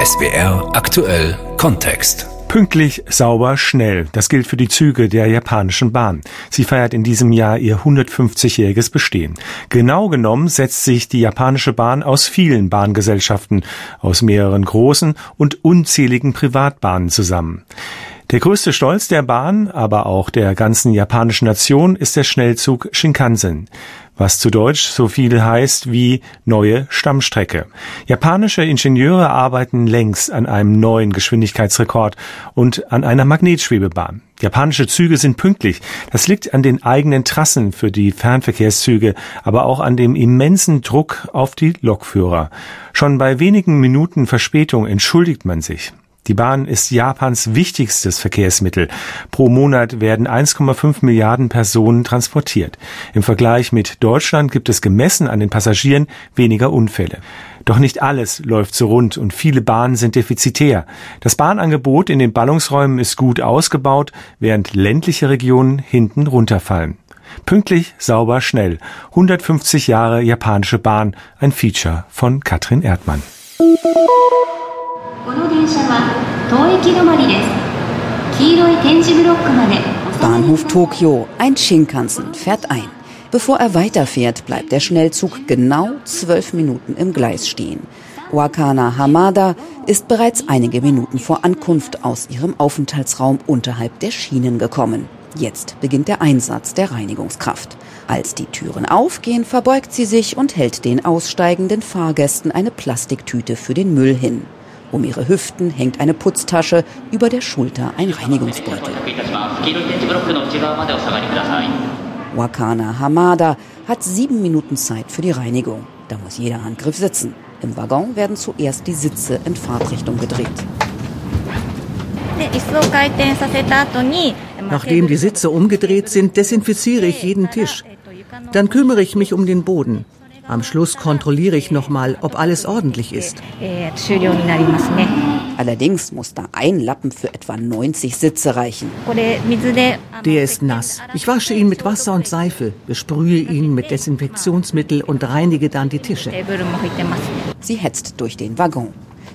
SBR aktuell Kontext. Pünktlich, sauber, schnell. Das gilt für die Züge der japanischen Bahn. Sie feiert in diesem Jahr ihr 150-jähriges Bestehen. Genau genommen setzt sich die japanische Bahn aus vielen Bahngesellschaften, aus mehreren großen und unzähligen Privatbahnen zusammen. Der größte Stolz der Bahn, aber auch der ganzen japanischen Nation ist der Schnellzug Shinkansen, was zu Deutsch so viel heißt wie neue Stammstrecke. Japanische Ingenieure arbeiten längst an einem neuen Geschwindigkeitsrekord und an einer Magnetschwebebahn. Japanische Züge sind pünktlich. Das liegt an den eigenen Trassen für die Fernverkehrszüge, aber auch an dem immensen Druck auf die Lokführer. Schon bei wenigen Minuten Verspätung entschuldigt man sich. Die Bahn ist Japans wichtigstes Verkehrsmittel. Pro Monat werden 1,5 Milliarden Personen transportiert. Im Vergleich mit Deutschland gibt es gemessen an den Passagieren weniger Unfälle. Doch nicht alles läuft so rund und viele Bahnen sind defizitär. Das Bahnangebot in den Ballungsräumen ist gut ausgebaut, während ländliche Regionen hinten runterfallen. Pünktlich, sauber, schnell. 150 Jahre japanische Bahn, ein Feature von Katrin Erdmann. Bahnhof Tokio, ein Shinkansen fährt ein. Bevor er weiterfährt, bleibt der Schnellzug genau zwölf Minuten im Gleis stehen. Wakana Hamada ist bereits einige Minuten vor Ankunft aus ihrem Aufenthaltsraum unterhalb der Schienen gekommen. Jetzt beginnt der Einsatz der Reinigungskraft. Als die Türen aufgehen, verbeugt sie sich und hält den aussteigenden Fahrgästen eine Plastiktüte für den Müll hin. Um ihre Hüften hängt eine Putztasche, über der Schulter ein Reinigungsbeutel. Wakana Hamada hat sieben Minuten Zeit für die Reinigung. Da muss jeder Handgriff sitzen. Im Waggon werden zuerst die Sitze in Fahrtrichtung gedreht. Nachdem die Sitze umgedreht sind, desinfiziere ich jeden Tisch. Dann kümmere ich mich um den Boden. Am Schluss kontrolliere ich nochmal, ob alles ordentlich ist. Allerdings muss da ein Lappen für etwa 90 Sitze reichen. Der ist nass. Ich wasche ihn mit Wasser und Seife, besprühe ihn mit Desinfektionsmittel und reinige dann die Tische. Sie hetzt durch den Waggon.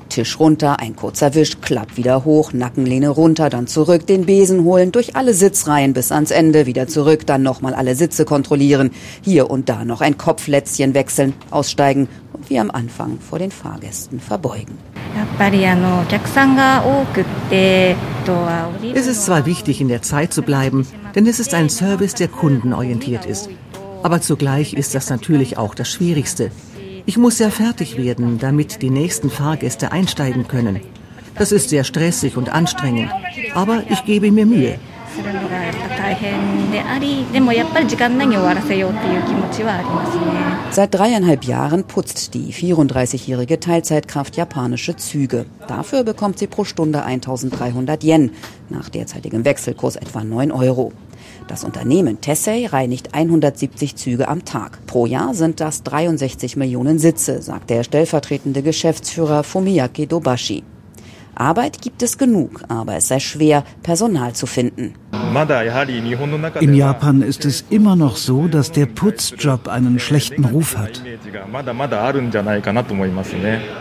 Tisch runter, ein kurzer Wisch, Klapp wieder hoch, Nackenlehne runter, dann zurück, den Besen holen, durch alle Sitzreihen bis ans Ende, wieder zurück, dann nochmal alle Sitze kontrollieren, hier und da noch ein Kopflätzchen wechseln, aussteigen und wie am Anfang vor den Fahrgästen verbeugen. Es ist zwar wichtig, in der Zeit zu bleiben, denn es ist ein Service, der kundenorientiert ist. Aber zugleich ist das natürlich auch das Schwierigste. Ich muss ja fertig werden, damit die nächsten Fahrgäste einsteigen können. Das ist sehr stressig und anstrengend, aber ich gebe mir Mühe. Seit dreieinhalb Jahren putzt die 34-jährige Teilzeitkraft japanische Züge. Dafür bekommt sie pro Stunde 1300 Yen, nach derzeitigem Wechselkurs etwa 9 Euro. Das Unternehmen Tessay reinigt 170 Züge am Tag. Pro Jahr sind das 63 Millionen Sitze, sagt der stellvertretende Geschäftsführer Fumiyaki Dobashi. Arbeit gibt es genug, aber es sei schwer, Personal zu finden. In Japan ist es immer noch so, dass der Putzjob einen schlechten Ruf hat.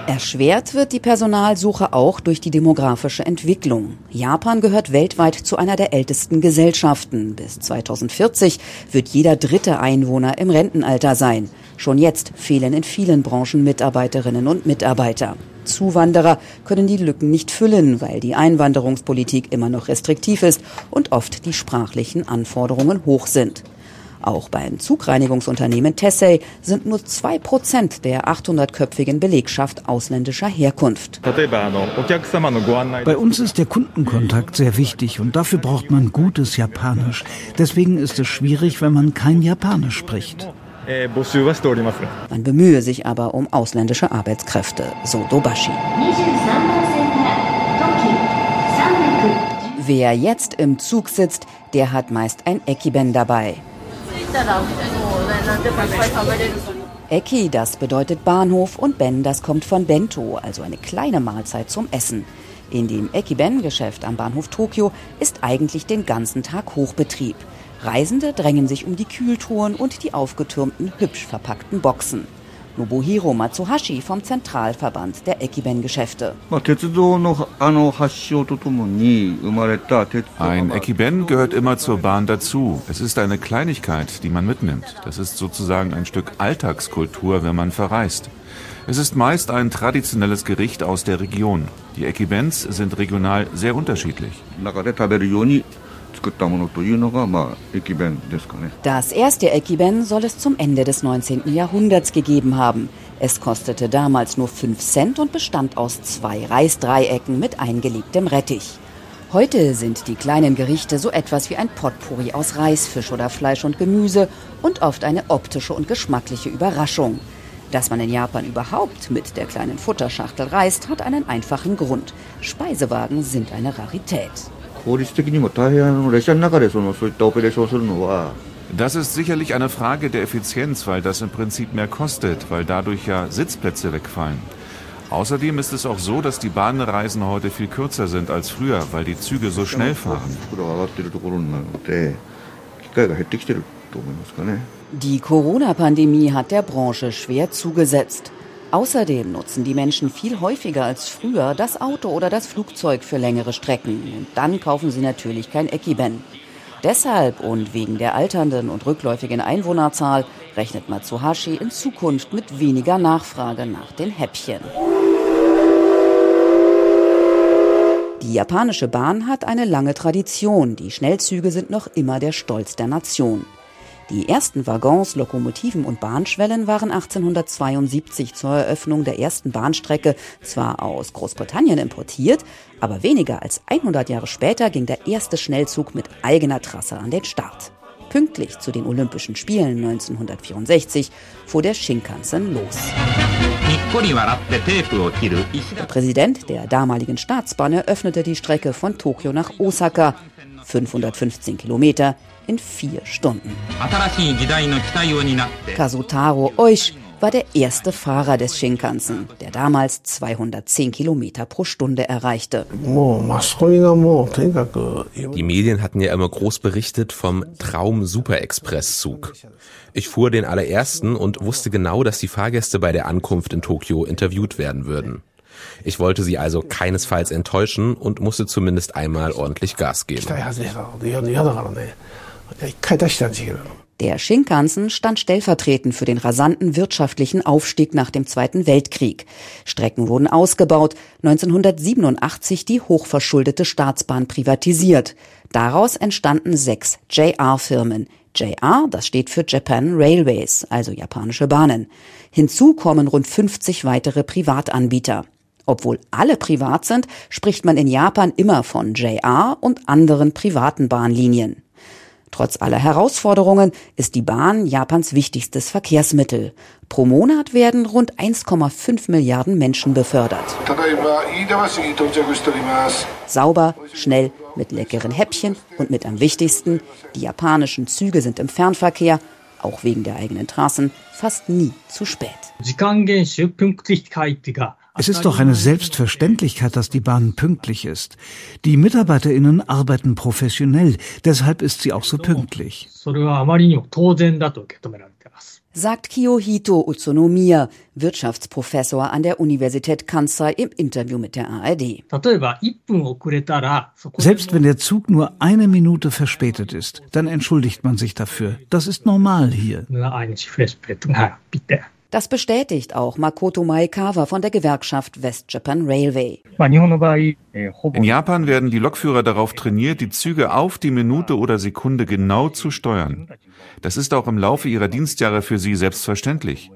Erschwert wird die Personalsuche auch durch die demografische Entwicklung. Japan gehört weltweit zu einer der ältesten Gesellschaften. Bis 2040 wird jeder dritte Einwohner im Rentenalter sein. Schon jetzt fehlen in vielen Branchen Mitarbeiterinnen und Mitarbeiter. Zuwanderer können die Lücken nicht füllen, weil die Einwanderungspolitik immer noch restriktiv ist und oft die sprachlichen Anforderungen hoch sind. Auch beim Zugreinigungsunternehmen Tessay sind nur zwei Prozent der 800-köpfigen Belegschaft ausländischer Herkunft. Bei uns ist der Kundenkontakt sehr wichtig und dafür braucht man gutes Japanisch. Deswegen ist es schwierig, wenn man kein Japanisch spricht. Man bemühe sich aber um ausländische Arbeitskräfte, so Dobashi. Wer jetzt im Zug sitzt, der hat meist ein Ekiben dabei. Eki, das bedeutet Bahnhof und Ben, das kommt von Bento, also eine kleine Mahlzeit zum Essen. In dem Ekiben-Geschäft am Bahnhof Tokio ist eigentlich den ganzen Tag Hochbetrieb. Reisende drängen sich um die Kühltruhen und die aufgetürmten, hübsch verpackten Boxen. Nobuhiro Matsuhashi vom Zentralverband der Ekiben-Geschäfte. Ein Ekiben gehört immer zur Bahn dazu. Es ist eine Kleinigkeit, die man mitnimmt. Das ist sozusagen ein Stück Alltagskultur, wenn man verreist. Es ist meist ein traditionelles Gericht aus der Region. Die Ekibens sind regional sehr unterschiedlich. Das erste Ekiben soll es zum Ende des 19. Jahrhunderts gegeben haben. Es kostete damals nur 5 Cent und bestand aus zwei Reisdreiecken mit eingelegtem Rettich. Heute sind die kleinen Gerichte so etwas wie ein Potpourri aus Reis, Fisch oder Fleisch und Gemüse und oft eine optische und geschmackliche Überraschung. Dass man in Japan überhaupt mit der kleinen Futterschachtel reist, hat einen einfachen Grund. Speisewagen sind eine Rarität. Das ist sicherlich eine Frage der Effizienz, weil das im Prinzip mehr kostet, weil dadurch ja Sitzplätze wegfallen. Außerdem ist es auch so, dass die Bahnreisen heute viel kürzer sind als früher, weil die Züge so schnell fahren. Die Corona-Pandemie hat der Branche schwer zugesetzt. Außerdem nutzen die Menschen viel häufiger als früher das Auto oder das Flugzeug für längere Strecken. Und dann kaufen sie natürlich kein Ekiben. Deshalb und wegen der alternden und rückläufigen Einwohnerzahl rechnet Matsuhashi in Zukunft mit weniger Nachfrage nach den Häppchen. Die japanische Bahn hat eine lange Tradition. Die Schnellzüge sind noch immer der Stolz der Nation. Die ersten Waggons, Lokomotiven und Bahnschwellen waren 1872 zur Eröffnung der ersten Bahnstrecke zwar aus Großbritannien importiert, aber weniger als 100 Jahre später ging der erste Schnellzug mit eigener Trasse an den Start. Pünktlich zu den Olympischen Spielen 1964 fuhr der Shinkansen los. Der Präsident der damaligen Staatsbahn eröffnete die Strecke von Tokio nach Osaka, 515 Kilometer in vier Stunden. Kasutaro Oish war der erste Fahrer des Shinkansen, der damals 210 Kilometer pro Stunde erreichte. Die Medien hatten ja immer groß berichtet vom Traum Super Express Zug. Ich fuhr den allerersten und wusste genau, dass die Fahrgäste bei der Ankunft in Tokio interviewt werden würden. Ich wollte sie also keinesfalls enttäuschen und musste zumindest einmal ordentlich Gas geben. Der Shinkansen stand stellvertretend für den rasanten wirtschaftlichen Aufstieg nach dem Zweiten Weltkrieg. Strecken wurden ausgebaut, 1987 die hochverschuldete Staatsbahn privatisiert. Daraus entstanden sechs JR-Firmen. JR, das steht für Japan Railways, also japanische Bahnen. Hinzu kommen rund 50 weitere Privatanbieter. Obwohl alle privat sind, spricht man in Japan immer von JR und anderen privaten Bahnlinien. Trotz aller Herausforderungen ist die Bahn Japans wichtigstes Verkehrsmittel. Pro Monat werden rund 1,5 Milliarden Menschen befördert. Sauber, schnell, mit leckeren Häppchen und mit am wichtigsten, die japanischen Züge sind im Fernverkehr, auch wegen der eigenen Trassen, fast nie zu spät. Es ist doch eine Selbstverständlichkeit, dass die Bahn pünktlich ist. Die Mitarbeiterinnen arbeiten professionell, deshalb ist sie auch so pünktlich. Sagt Kiyohito Utsunomiya, Wirtschaftsprofessor an der Universität Kansai im Interview mit der ARD. Selbst wenn der Zug nur eine Minute verspätet ist, dann entschuldigt man sich dafür. Das ist normal hier. Das bestätigt auch Makoto Maekawa von der Gewerkschaft West Japan Railway. In Japan werden die Lokführer darauf trainiert, die Züge auf die Minute oder Sekunde genau zu steuern. Das ist auch im Laufe ihrer Dienstjahre für sie selbstverständlich.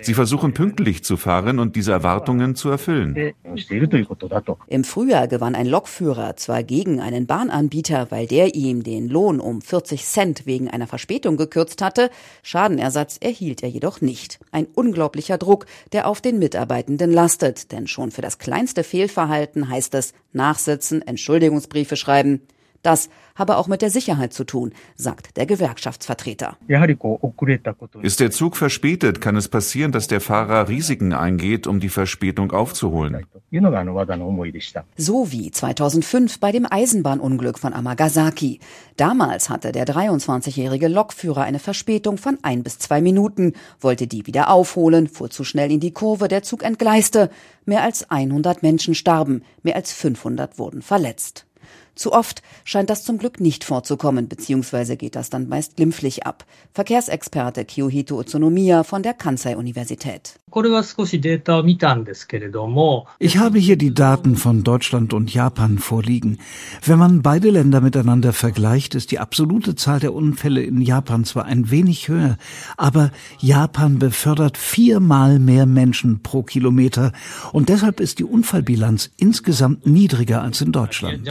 Sie versuchen pünktlich zu fahren und diese Erwartungen zu erfüllen. Im Frühjahr gewann ein Lokführer zwar gegen einen Bahnanbieter, weil der ihm den Lohn um 40 Cent wegen einer Verspätung gekürzt hatte. Schadenersatz erhielt er jedoch nicht. Ein unglaublicher Druck, der auf den Mitarbeitenden lastet, denn schon für das kleinste Fehlverhalten heißt es Nachsitzen, Entschuldigungsbriefe schreiben. Das habe auch mit der Sicherheit zu tun, sagt der Gewerkschaftsvertreter. Ist der Zug verspätet, kann es passieren, dass der Fahrer Risiken eingeht, um die Verspätung aufzuholen. So wie 2005 bei dem Eisenbahnunglück von Amagasaki. Damals hatte der 23-jährige Lokführer eine Verspätung von ein bis zwei Minuten, wollte die wieder aufholen, fuhr zu schnell in die Kurve, der Zug entgleiste. Mehr als 100 Menschen starben, mehr als 500 wurden verletzt. Zu oft scheint das zum Glück nicht vorzukommen, beziehungsweise geht das dann meist glimpflich ab. Verkehrsexperte Kiyohito Utsunomiya von der Kansai-Universität. Ich habe hier die Daten von Deutschland und Japan vorliegen. Wenn man beide Länder miteinander vergleicht, ist die absolute Zahl der Unfälle in Japan zwar ein wenig höher, aber Japan befördert viermal mehr Menschen pro Kilometer und deshalb ist die Unfallbilanz insgesamt niedriger als in Deutschland.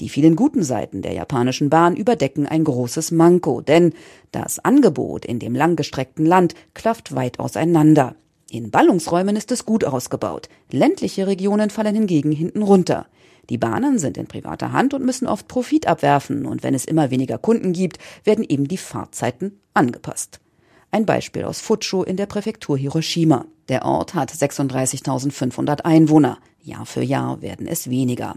Die vielen guten Seiten der japanischen Bahn überdecken ein großes Manko, denn das Angebot in dem langgestreckten Land klafft weit auseinander. In Ballungsräumen ist es gut ausgebaut, ländliche Regionen fallen hingegen hinten runter. Die Bahnen sind in privater Hand und müssen oft Profit abwerfen, und wenn es immer weniger Kunden gibt, werden eben die Fahrzeiten angepasst. Ein Beispiel aus Futsho in der Präfektur Hiroshima. Der Ort hat 36.500 Einwohner. Jahr für Jahr werden es weniger.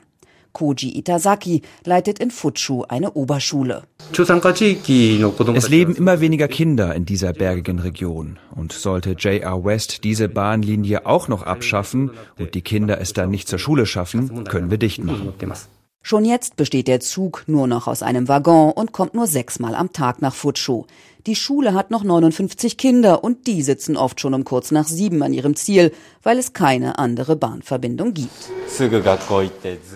Koji Itazaki leitet in Futschu eine Oberschule. Es leben immer weniger Kinder in dieser bergigen Region. Und sollte JR West diese Bahnlinie auch noch abschaffen und die Kinder es dann nicht zur Schule schaffen, können wir dicht machen. Schon jetzt besteht der Zug nur noch aus einem Waggon und kommt nur sechsmal am Tag nach Futschu. Die Schule hat noch 59 Kinder und die sitzen oft schon um kurz nach sieben an ihrem Ziel, weil es keine andere Bahnverbindung gibt.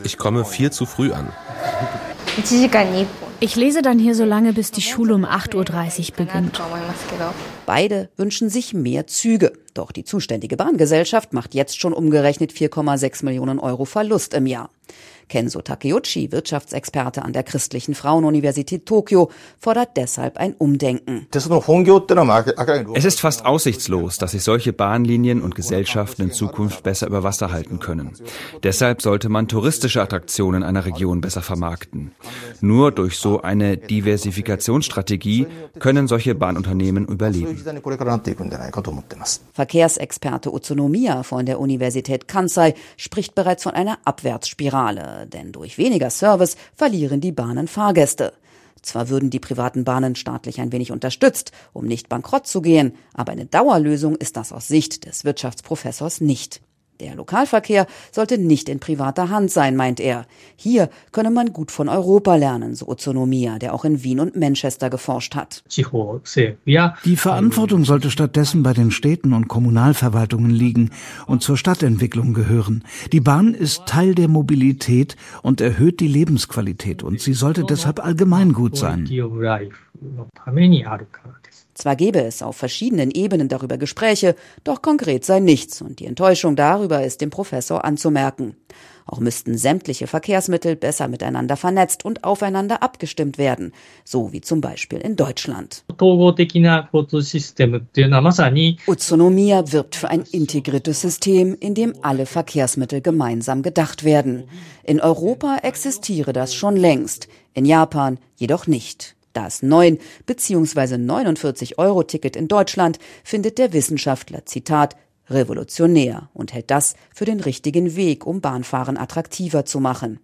Ich komme viel zu früh an. Ich lese dann hier so lange, bis die Schule um 8.30 Uhr beginnt. Beide wünschen sich mehr Züge. Doch die zuständige Bahngesellschaft macht jetzt schon umgerechnet 4,6 Millionen Euro Verlust im Jahr. Kenzo Takeuchi, Wirtschaftsexperte an der Christlichen Frauenuniversität Tokio, fordert deshalb ein Umdenken. Es ist fast aussichtslos, dass sich solche Bahnlinien und Gesellschaften in Zukunft besser über Wasser halten können. Deshalb sollte man touristische Attraktionen einer Region besser vermarkten. Nur durch so eine Diversifikationsstrategie können solche Bahnunternehmen überleben. Verkehrsexperte Utsunomiya von der Universität Kansai spricht bereits von einer Abwärtsspirale denn durch weniger Service verlieren die Bahnen Fahrgäste. Zwar würden die privaten Bahnen staatlich ein wenig unterstützt, um nicht bankrott zu gehen, aber eine Dauerlösung ist das aus Sicht des Wirtschaftsprofessors nicht. Der Lokalverkehr sollte nicht in privater Hand sein, meint er. Hier könne man gut von Europa lernen, so Ozonomia, der auch in Wien und Manchester geforscht hat. Die Verantwortung sollte stattdessen bei den Städten und Kommunalverwaltungen liegen und zur Stadtentwicklung gehören. Die Bahn ist Teil der Mobilität und erhöht die Lebensqualität und sie sollte deshalb allgemein gut sein. Zwar gäbe es auf verschiedenen Ebenen darüber Gespräche, doch konkret sei nichts und die Enttäuschung darüber ist dem Professor anzumerken. Auch müssten sämtliche Verkehrsmittel besser miteinander vernetzt und aufeinander abgestimmt werden, so wie zum Beispiel in Deutschland. Utsunomiya wirbt für ein integriertes System, in dem alle Verkehrsmittel gemeinsam gedacht werden. In Europa existiere das schon längst, in Japan jedoch nicht. Das 9 bzw. 49 Euro Ticket in Deutschland findet der Wissenschaftler, Zitat, revolutionär und hält das für den richtigen Weg, um Bahnfahren attraktiver zu machen.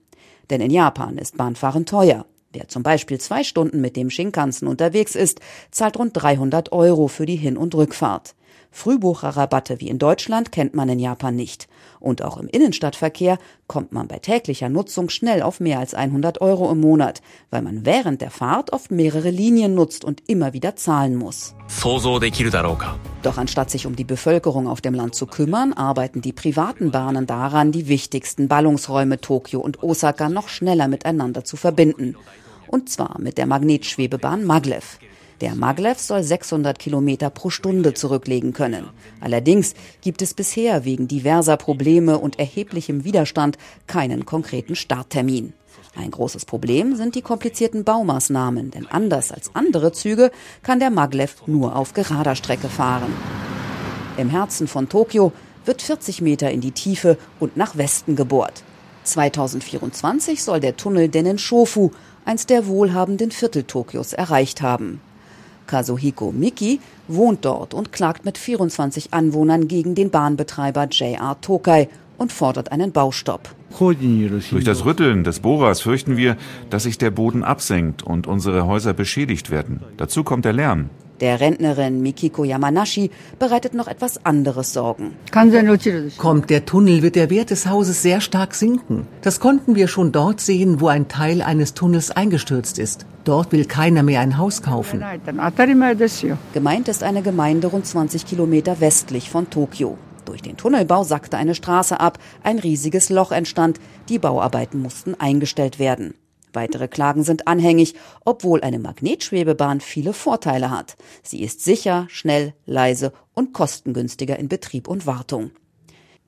Denn in Japan ist Bahnfahren teuer. Wer zum Beispiel zwei Stunden mit dem Shinkansen unterwegs ist, zahlt rund 300 Euro für die Hin- und Rückfahrt. Frühbucherrabatte wie in Deutschland kennt man in Japan nicht. Und auch im Innenstadtverkehr kommt man bei täglicher Nutzung schnell auf mehr als 100 Euro im Monat, weil man während der Fahrt oft mehrere Linien nutzt und immer wieder zahlen muss. Doch anstatt sich um die Bevölkerung auf dem Land zu kümmern, arbeiten die privaten Bahnen daran, die wichtigsten Ballungsräume Tokio und Osaka noch schneller miteinander zu verbinden. Und zwar mit der Magnetschwebebahn Maglev. Der Maglev soll 600 Kilometer pro Stunde zurücklegen können. Allerdings gibt es bisher wegen diverser Probleme und erheblichem Widerstand keinen konkreten Starttermin. Ein großes Problem sind die komplizierten Baumaßnahmen, denn anders als andere Züge kann der Maglev nur auf gerader Strecke fahren. Im Herzen von Tokio wird 40 Meter in die Tiefe und nach Westen gebohrt. 2024 soll der Tunnel Dennenshofu, eins der wohlhabenden Viertel Tokios, erreicht haben. Kazuhiko Miki wohnt dort und klagt mit 24 Anwohnern gegen den Bahnbetreiber JR Tokai und fordert einen Baustopp. Durch das Rütteln des Bohrers fürchten wir, dass sich der Boden absenkt und unsere Häuser beschädigt werden. Dazu kommt der Lärm. Der Rentnerin Mikiko Yamanashi bereitet noch etwas anderes Sorgen. Kommt der Tunnel, wird der Wert des Hauses sehr stark sinken. Das konnten wir schon dort sehen, wo ein Teil eines Tunnels eingestürzt ist. Dort will keiner mehr ein Haus kaufen. Gemeint ist eine Gemeinde rund 20 Kilometer westlich von Tokio. Durch den Tunnelbau sackte eine Straße ab, ein riesiges Loch entstand, die Bauarbeiten mussten eingestellt werden. Weitere Klagen sind anhängig, obwohl eine Magnetschwebebahn viele Vorteile hat. Sie ist sicher, schnell, leise und kostengünstiger in Betrieb und Wartung.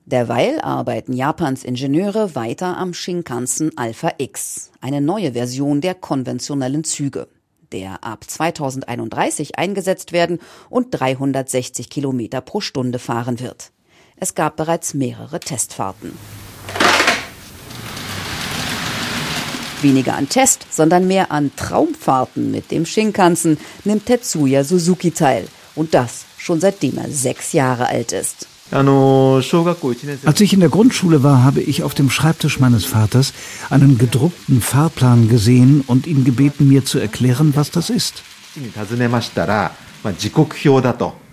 Derweil arbeiten Japans Ingenieure weiter am Shinkansen Alpha X, eine neue Version der konventionellen Züge, der ab 2031 eingesetzt werden und 360 Kilometer pro Stunde fahren wird. Es gab bereits mehrere Testfahrten. Weniger an Test, sondern mehr an Traumfahrten mit dem Shinkansen nimmt Tetsuya Suzuki teil. Und das schon seitdem er sechs Jahre alt ist. Als ich in der Grundschule war, habe ich auf dem Schreibtisch meines Vaters einen gedruckten Fahrplan gesehen und ihn gebeten, mir zu erklären, was das ist.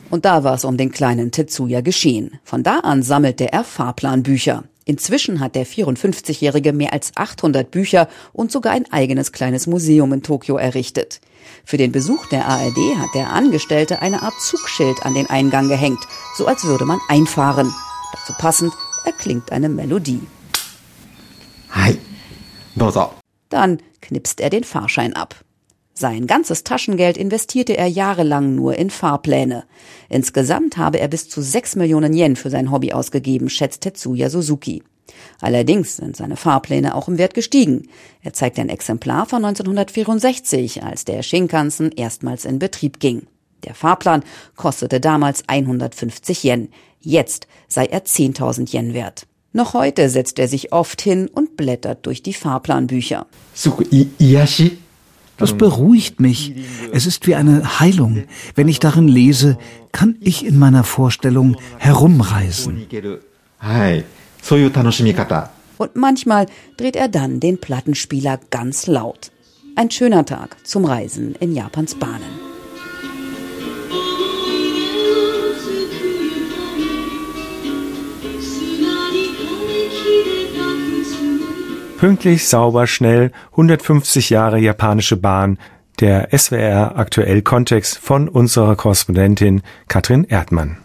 Und da war es um den kleinen Tetsuya geschehen. Von da an sammelte er Fahrplanbücher. Inzwischen hat der 54-Jährige mehr als 800 Bücher und sogar ein eigenes kleines Museum in Tokio errichtet. Für den Besuch der ARD hat der Angestellte eine Art Zugschild an den Eingang gehängt, so als würde man einfahren. Dazu passend erklingt eine Melodie. Hi, dozo. Dann knipst er den Fahrschein ab. Sein ganzes Taschengeld investierte er jahrelang nur in Fahrpläne. Insgesamt habe er bis zu 6 Millionen Yen für sein Hobby ausgegeben, schätzt Tetsuya Suzuki. Allerdings sind seine Fahrpläne auch im Wert gestiegen. Er zeigt ein Exemplar von 1964, als der Shinkansen erstmals in Betrieb ging. Der Fahrplan kostete damals 150 Yen. Jetzt sei er 10.000 Yen wert. Noch heute setzt er sich oft hin und blättert durch die Fahrplanbücher. Das beruhigt mich. Es ist wie eine Heilung. Wenn ich darin lese, kann ich in meiner Vorstellung herumreisen. Und manchmal dreht er dann den Plattenspieler ganz laut. Ein schöner Tag zum Reisen in Japans Bahnen. Pünktlich, sauber, schnell, 150 Jahre japanische Bahn, der SWR aktuell Kontext von unserer Korrespondentin Katrin Erdmann.